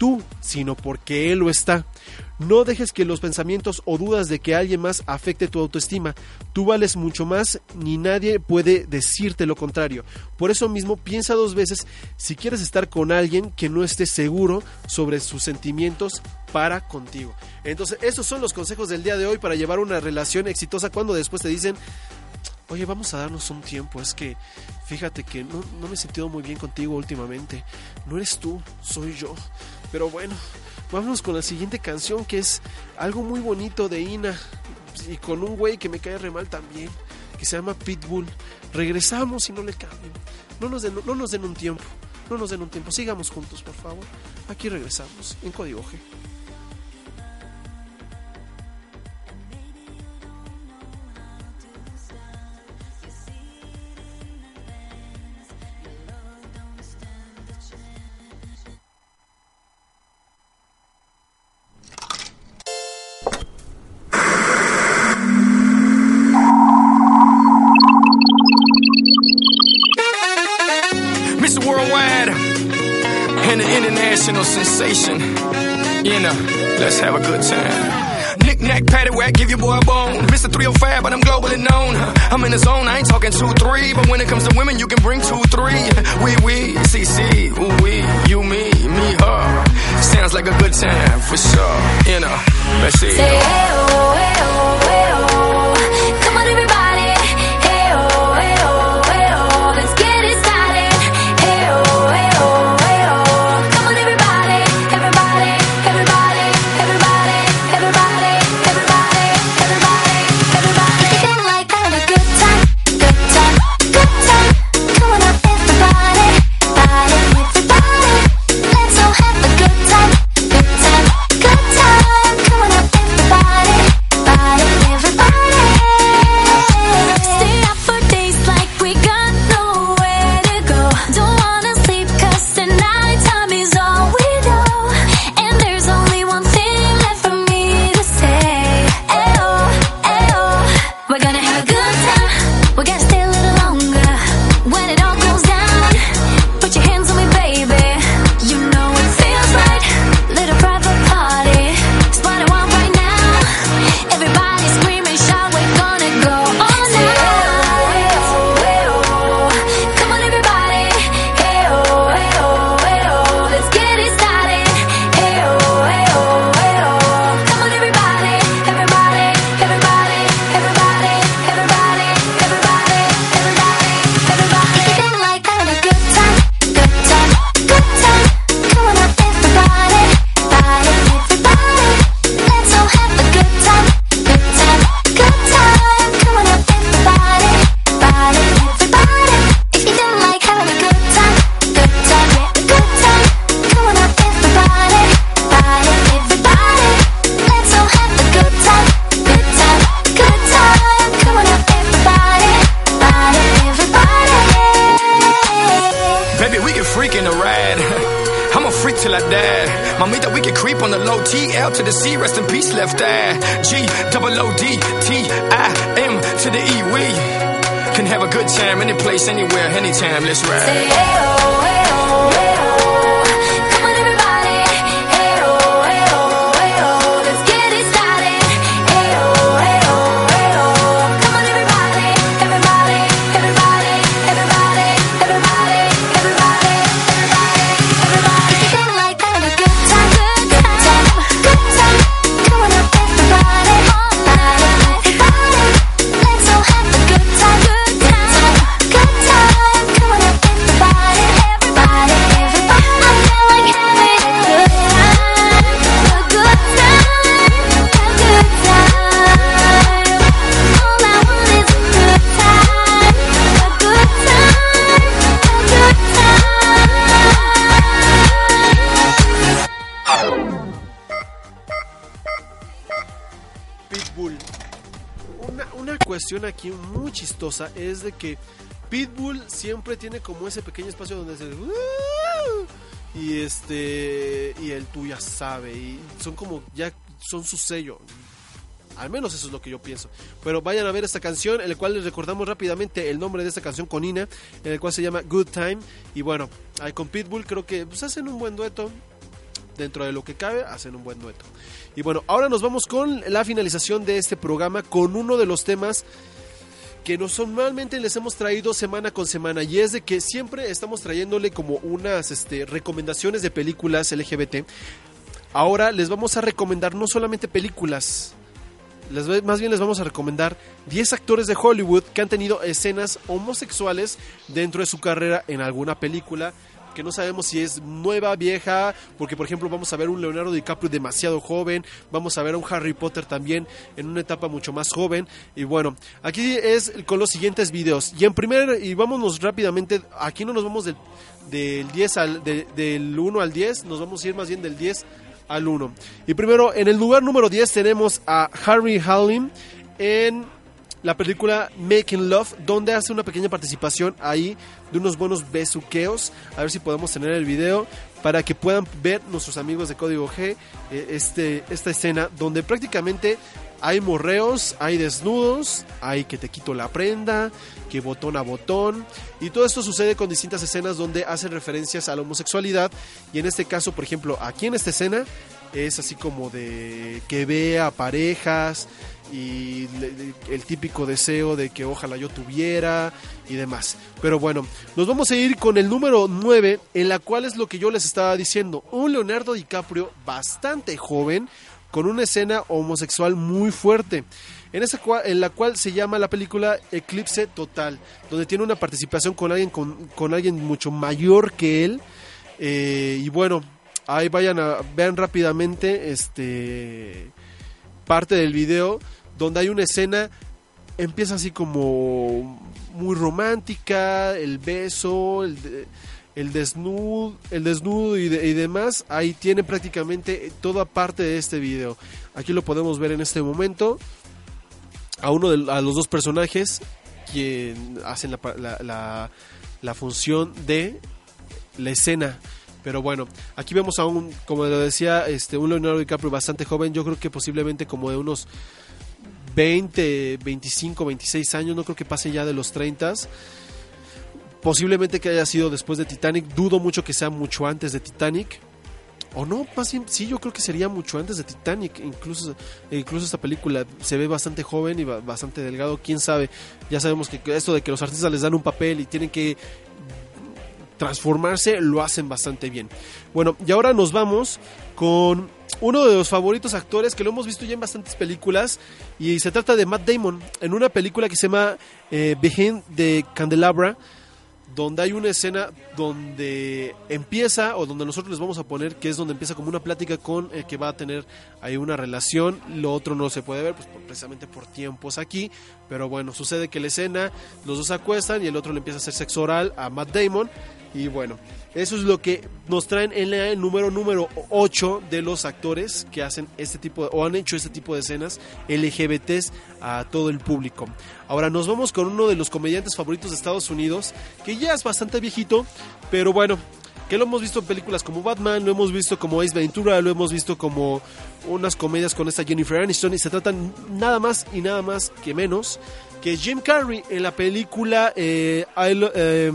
tú, sino porque él lo está. No dejes que los pensamientos o dudas de que alguien más afecte tu autoestima. Tú vales mucho más, ni nadie puede decirte lo contrario. Por eso mismo piensa dos veces si quieres estar con alguien que no esté seguro sobre sus sentimientos para contigo. Entonces, estos son los consejos del día de hoy para llevar una relación exitosa cuando después te dicen, oye, vamos a darnos un tiempo, es que fíjate que no, no me he sentido muy bien contigo últimamente. No eres tú, soy yo. Pero bueno, vámonos con la siguiente canción que es algo muy bonito de Ina y con un güey que me cae re mal también, que se llama Pitbull. Regresamos y no le cambien. No nos den, no nos den un tiempo, no nos den un tiempo. Sigamos juntos, por favor. Aquí regresamos en Código G. sensation. You know, let's have a good time. Knick knack, patty whack, give your boy a bone. Mr. 305, but I'm globally known. I'm in the zone, I ain't talking two, three. But when it comes to women, you can bring two, three. We, we, CC, ooh, we, you, me, me, her. Sounds like a good time, for sure. You know, let's see. Say hey oh, hey oh, hey oh. Come on everybody. Hey oh, hey oh, es de que Pitbull siempre tiene como ese pequeño espacio donde se... Y este... Y el tú ya sabe. Y son como... Ya son su sello. Al menos eso es lo que yo pienso. Pero vayan a ver esta canción, en la cual les recordamos rápidamente el nombre de esta canción con Ina, en el cual se llama Good Time. Y bueno, ahí con Pitbull creo que pues, hacen un buen dueto. Dentro de lo que cabe, hacen un buen dueto. Y bueno, ahora nos vamos con la finalización de este programa con uno de los temas que normalmente les hemos traído semana con semana y es de que siempre estamos trayéndole como unas este, recomendaciones de películas LGBT. Ahora les vamos a recomendar no solamente películas, más bien les vamos a recomendar 10 actores de Hollywood que han tenido escenas homosexuales dentro de su carrera en alguna película que no sabemos si es nueva, vieja, porque por ejemplo vamos a ver un Leonardo DiCaprio demasiado joven, vamos a ver a un Harry Potter también en una etapa mucho más joven, y bueno, aquí es con los siguientes videos, y en primer, y vámonos rápidamente, aquí no nos vamos del, del 10 al, de- del 1 al 10, nos vamos a ir más bien del 10 al 1. Y primero, en el lugar número 10 tenemos a Harry Hallim en la película Making Love, donde hace una pequeña participación ahí de unos buenos besuqueos. A ver si podemos tener el video para que puedan ver nuestros amigos de Código G eh, este, esta escena donde prácticamente hay morreos, hay desnudos, hay que te quito la prenda, que botón a botón. Y todo esto sucede con distintas escenas donde hacen referencias a la homosexualidad. Y en este caso, por ejemplo, aquí en esta escena es así como de que vea parejas y el típico deseo de que ojalá yo tuviera y demás. Pero bueno, nos vamos a ir con el número 9, en la cual es lo que yo les estaba diciendo. Un Leonardo DiCaprio bastante joven, con una escena homosexual muy fuerte. En, esa cua- en la cual se llama la película Eclipse Total, donde tiene una participación con alguien, con, con alguien mucho mayor que él. Eh, y bueno, ahí vayan a vean rápidamente este parte del video donde hay una escena empieza así como muy romántica, el beso, el, el desnudo, el desnudo y, de- y demás. Ahí tienen prácticamente toda parte de este video. Aquí lo podemos ver en este momento a uno de a los dos personajes quien hacen la, la, la- la función de la escena. Pero bueno, aquí vemos a un, como lo decía, este, un Leonardo DiCaprio bastante joven. Yo creo que posiblemente como de unos 20, 25, 26 años. No creo que pase ya de los 30. Posiblemente que haya sido después de Titanic. Dudo mucho que sea mucho antes de Titanic. O no, más bien, sí, yo creo que sería mucho antes de Titanic. Incluso, incluso esta película se ve bastante joven y ba- bastante delgado. Quién sabe. Ya sabemos que esto de que los artistas les dan un papel y tienen que transformarse, lo hacen bastante bien. Bueno, y ahora nos vamos con uno de los favoritos actores que lo hemos visto ya en bastantes películas y se trata de Matt Damon en una película que se llama eh, Behind the Candelabra donde hay una escena donde empieza o donde nosotros les vamos a poner que es donde empieza como una plática con el que va a tener ahí una relación lo otro no se puede ver pues precisamente por tiempos aquí pero bueno sucede que la escena los dos acuestan y el otro le empieza a hacer sexo oral a Matt Damon Y bueno, eso es lo que nos traen en el número número 8 de los actores que hacen este tipo de- o han hecho este tipo de escenas LGBTs a todo el público. Ahora nos vamos con uno de los comediantes favoritos de Estados Unidos, que ya es bastante viejito, pero bueno, que lo hemos visto en películas como Batman, lo hemos visto como Ace Ventura, lo hemos visto como unas comedias con esta Jennifer Aniston y se tratan nada más y nada más que menos que Jim Carrey en la película eh, I, eh,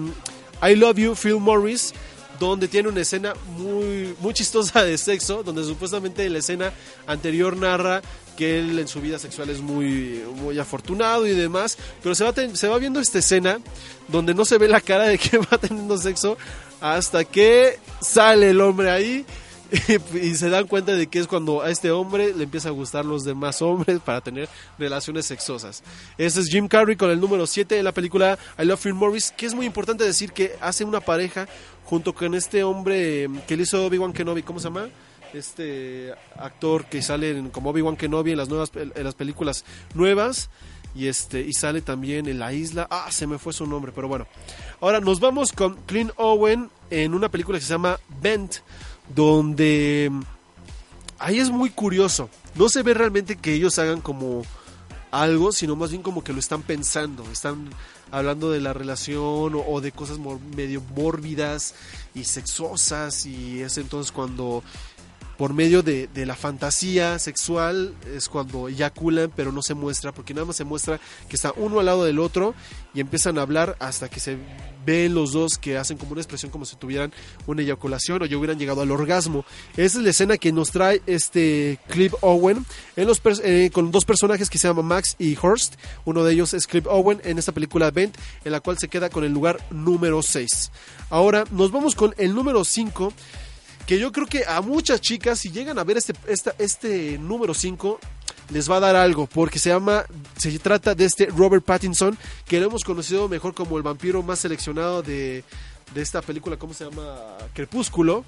I Love You, Phil Morris, donde tiene una escena muy, muy chistosa de sexo, donde supuestamente la escena anterior narra que él en su vida sexual es muy, muy afortunado y demás, pero se va, se va viendo esta escena donde no se ve la cara de que va teniendo sexo hasta que sale el hombre ahí y se dan cuenta de que es cuando a este hombre le empieza a gustar los demás hombres para tener relaciones sexosas. Ese es Jim Carrey con el número 7 de la película I Love Phil Morris, que es muy importante decir que hace una pareja junto con este hombre eh, que le hizo Obi-Wan Kenobi, ¿cómo se llama? Este actor que sale como Obi-Wan Kenobi en las nuevas en las películas nuevas y este y sale también en la isla. Ah, se me fue su nombre, pero bueno. Ahora nos vamos con Clint Owen en una película que se llama Bent, donde ahí es muy curioso. No se ve realmente que ellos hagan como algo, sino más bien como que lo están pensando, están hablando de la relación o, de cosas medio mórbidas y sexosas y es entonces cuando por medio de, de la fantasía sexual es cuando eyaculan, pero no se muestra, porque nada más se muestra que está uno al lado del otro y empiezan a hablar hasta que se ven los dos que hacen como una expresión como si tuvieran una eyaculación o ya hubieran llegado al orgasmo. Esa es la escena que nos trae este Cliff Owen en los eh, con dos personajes que se llaman Max y Horst. Uno de ellos es Cliff Owen en esta película Bent, en la cual se queda con el lugar número 6. Ahora nos vamos con el número 5 que yo creo que a muchas chicas, si llegan a ver este, esta- este número 5, les va a dar algo, porque se llama, se trata de este Robert Pattinson, que lo hemos conocido mejor como el vampiro más seleccionado de, de esta película, ¿cómo se llama? Crepúsculo.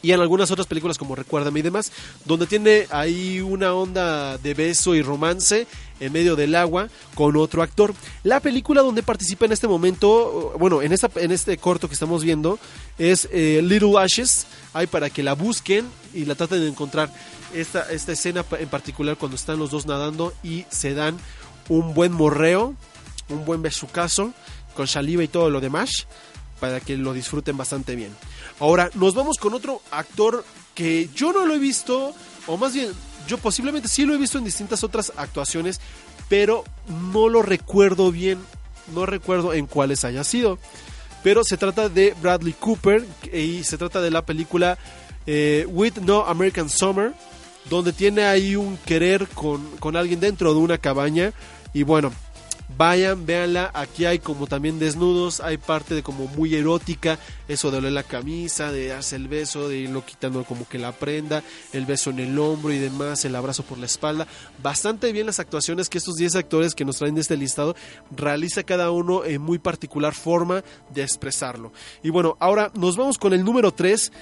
Y en algunas otras películas como Recuérdame y demás, donde tiene ahí una onda de beso y romance en medio del agua con otro actor. La película donde participa en este momento, bueno, en, esta, en este corto que estamos viendo, es eh, Little Ashes. Hay para que la busquen y la traten de encontrar. Esta, esta escena en particular cuando están los dos nadando y se dan un buen morreo, un buen besucazo con saliva y todo lo demás para que lo disfruten bastante bien. Ahora, nos vamos con otro actor que yo no lo he visto, o más bien, yo posiblemente sí lo he visto en distintas otras actuaciones, pero no lo recuerdo bien, no recuerdo en cuáles haya sido. Pero se trata de Bradley Cooper y se trata de la película eh, With No American Summer, donde tiene ahí un querer con, con alguien dentro de una cabaña. Y bueno, vayan, véanla. Aquí hay como también desnudos, hay parte de como muy erótica, eso de oler la camisa, de darse el beso, de irlo quitando como que la prenda, el beso en el hombro y demás, el abrazo por la espalda. Bastante bien las actuaciones que estos 10 actores que nos traen de este listado realiza cada uno en muy particular forma de expresarlo. Y bueno, ahora nos vamos con el número 3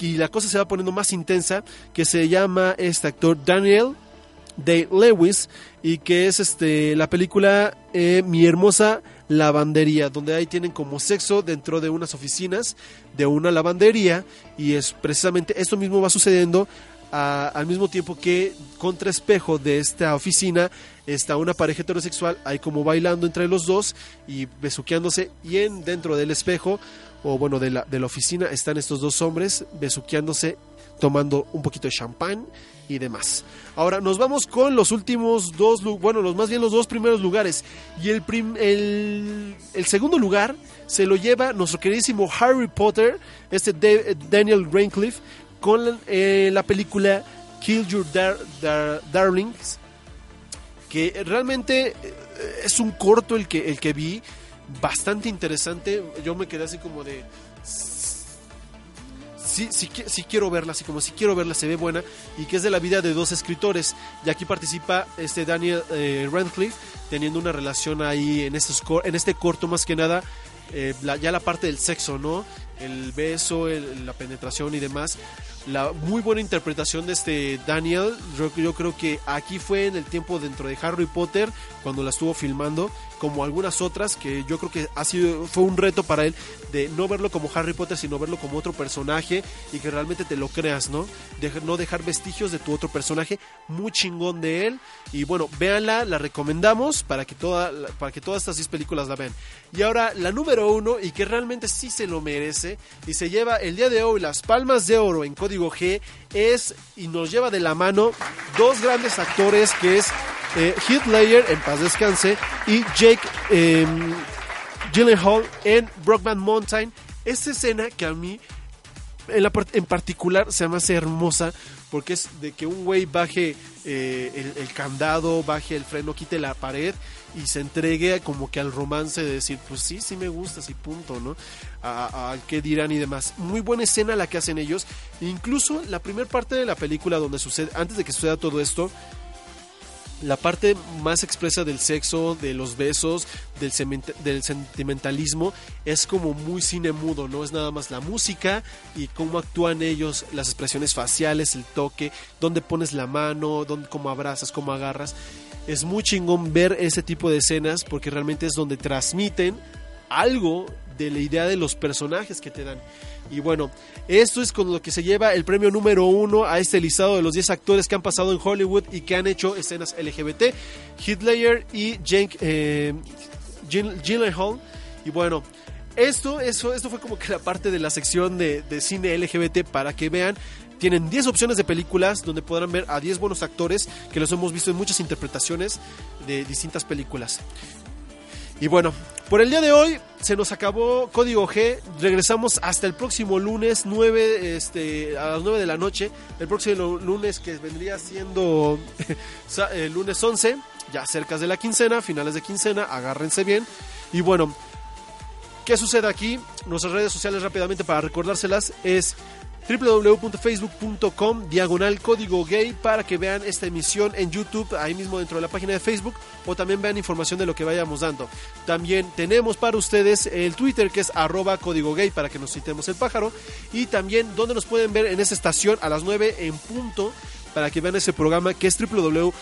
y la cosa se va poniendo más intensa, que se llama este actor Daniel Day Lewis y que es este la película eh, Mi hermosa lavandería, donde ahí tienen como sexo dentro de unas oficinas de una lavandería y es precisamente esto mismo va sucediendo al mismo tiempo que contra espejo de esta oficina está una pareja heterosexual ahí como bailando entre los dos y besuqueándose y en dentro del espejo o bueno de la, de la oficina están estos dos hombres besuqueándose tomando un poquito de champán y demás. Ahora nos vamos con los últimos dos, bueno, los más bien los dos primeros lugares. Y el, el, segundo lugar se lo lleva nuestro queridísimo Harry Potter, este Da- Daniel Radcliffe, con eh, la película Kill Your Dar- Darlings, que realmente eh, es un corto el que, el que vi, bastante interesante. Yo me quedé así como de sí, sí, qui- sí quiero verla, así como si quiero verla, se ve buena, y que es de la vida de dos escritores. Y aquí participa este Daniel eh, Radcliffe, teniendo una relación ahí en, estos en este corto más que nada, eh, ya la parte del sexo, ¿no? el beso, la penetración y demás. La muy buena interpretación de este Daniel, yo, yo creo que aquí fue en el tiempo dentro de Harry Potter, cuando la estuvo filmando, como algunas otras, que yo creo que ha sido, fue un reto para él de no verlo como Harry Potter, sino verlo como otro personaje y que realmente te lo creas, ¿no? De, no dejar vestigios de tu otro personaje, muy chingón de él. Y bueno, véanla, la recomendamos para que, toda, para que todas estas seis películas la vean. Y ahora la número uno, y que realmente sí se lo merece, y se lleva el día de hoy las palmas de oro en código G, es y nos lleva de la mano dos grandes actores que es eh, Heath Ledger, en paz descanse, y Jake eh, Gyllenhaal en Brockman Mountain. Esta escena que a mí en, la part- en particular se me hace hermosa porque es de que un güey baje eh, el, candado, baje el freno, quite la pared y se entregue como que al romance de decir, pues sí, sí me gustas y punto, ¿no? A, a- al qué dirán y demás. Muy buena escena la que hacen ellos. Incluso la primera parte de la película donde sucede, antes de que suceda todo esto, la parte más expresa del sexo, de los besos, del, sentimentalismo, es como muy cine mudo, ¿no? Es nada más la música y cómo actúan ellos, las expresiones faciales, el toque, dónde pones la mano, dónde, cómo abrazas, cómo agarras. Es muy chingón ver ese tipo de escenas porque realmente es donde transmiten algo de la idea de los personajes que te dan. Y bueno, esto es con lo que se lleva el premio número uno a este listado de los 10 actores que han pasado en Hollywood y que han hecho escenas LGBT. Ledger y Jake eh, Gyllen- Gyllenhaal. Y bueno, esto, eso, esto fue como que la parte de la sección de, de cine LGBT para que vean. Tienen 10 opciones de películas donde podrán ver a 10 buenos actores que los hemos visto en muchas interpretaciones de distintas películas. Y bueno, por el día de hoy se nos acabó Código G. Regresamos hasta el próximo lunes 9, este, a las 9 de la noche. El próximo lunes que vendría siendo el lunes 11, ya cerca de la quincena, finales de quincena, agárrense bien. Y bueno, ¿qué sucede aquí? Nuestras redes sociales rápidamente para recordárselas es www.facebook.com diagonal código gay para que vean esta emisión en YouTube ahí mismo dentro de la página de Facebook o también vean información de lo que vayamos dando. También tenemos para ustedes el Twitter que es arroba código gay para que nos citemos el pájaro y también donde nos pueden ver en esta estación a las 9 en punto para que vean ese programa que es www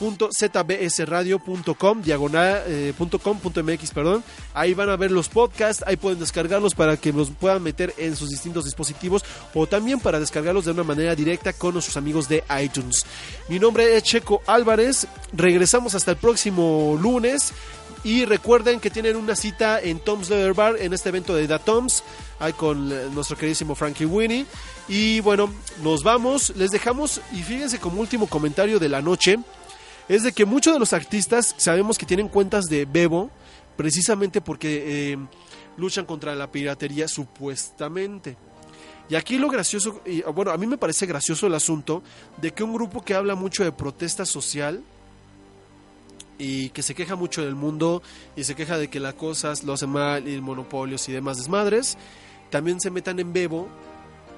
zbsradio.com diagonal eh, com mx perdón. Ahí van a ver los podcasts ahí pueden descargarlos para que los puedan meter en sus distintos dispositivos o también para descargarlos de una manera directa con nuestros amigos de iTunes. Mi nombre es Checo Álvarez regresamos hasta el próximo lunes y recuerden que tienen una cita en Tom's Leather Bar en este evento de Da Toms ahí con eh, nuestro queridísimo Frankie Winnie. Y bueno nos vamos les dejamos y fíjense como último comentario de la noche es de que muchos de los artistas sabemos que tienen cuentas de Bebo precisamente porque eh, luchan contra la piratería supuestamente. Y aquí lo gracioso, y, bueno, a mí me parece gracioso el asunto de que un grupo que habla mucho de protesta social y que se queja mucho del mundo y se queja de que las cosas lo hacen mal y monopolios y demás desmadres, también se metan en Bebo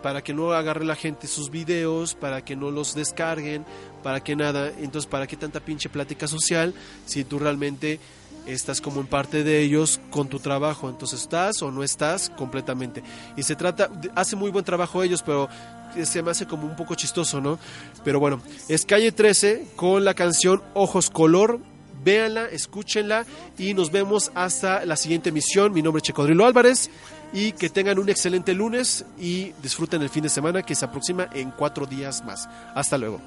para que no agarre la gente sus videos, para que no los descarguen, para que nada. Entonces, ¿para qué tanta pinche plática social si tú realmente estás como en parte de ellos con tu trabajo? Entonces, ¿estás o no estás completamente? Y se trata, hace muy buen trabajo ellos, pero se me hace como un poco chistoso, ¿no? Pero bueno, es Calle 13 con la canción Ojos Color. Véanla, escúchenla y nos vemos hasta la siguiente emisión. Mi nombre es Checodrilo Álvarez y que tengan un excelente lunes y disfruten el fin de semana que se aproxima en cuatro días más. Hasta luego.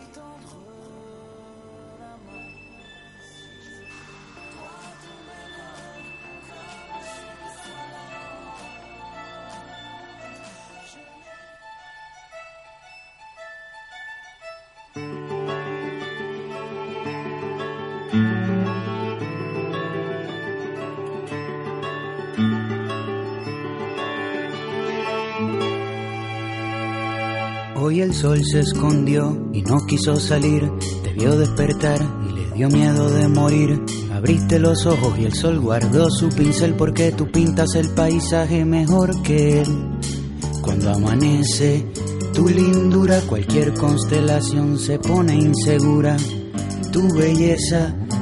Sol se escondió y no quiso salir, debió despertar y le dio miedo de morir. Abriste los ojos y el sol guardó su pincel porque tú pintas el paisaje mejor que él. Cuando amanece, tu lindura, cualquier constelación se pone insegura. Tu belleza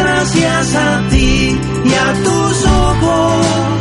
Gracias a ti y a tus ojos.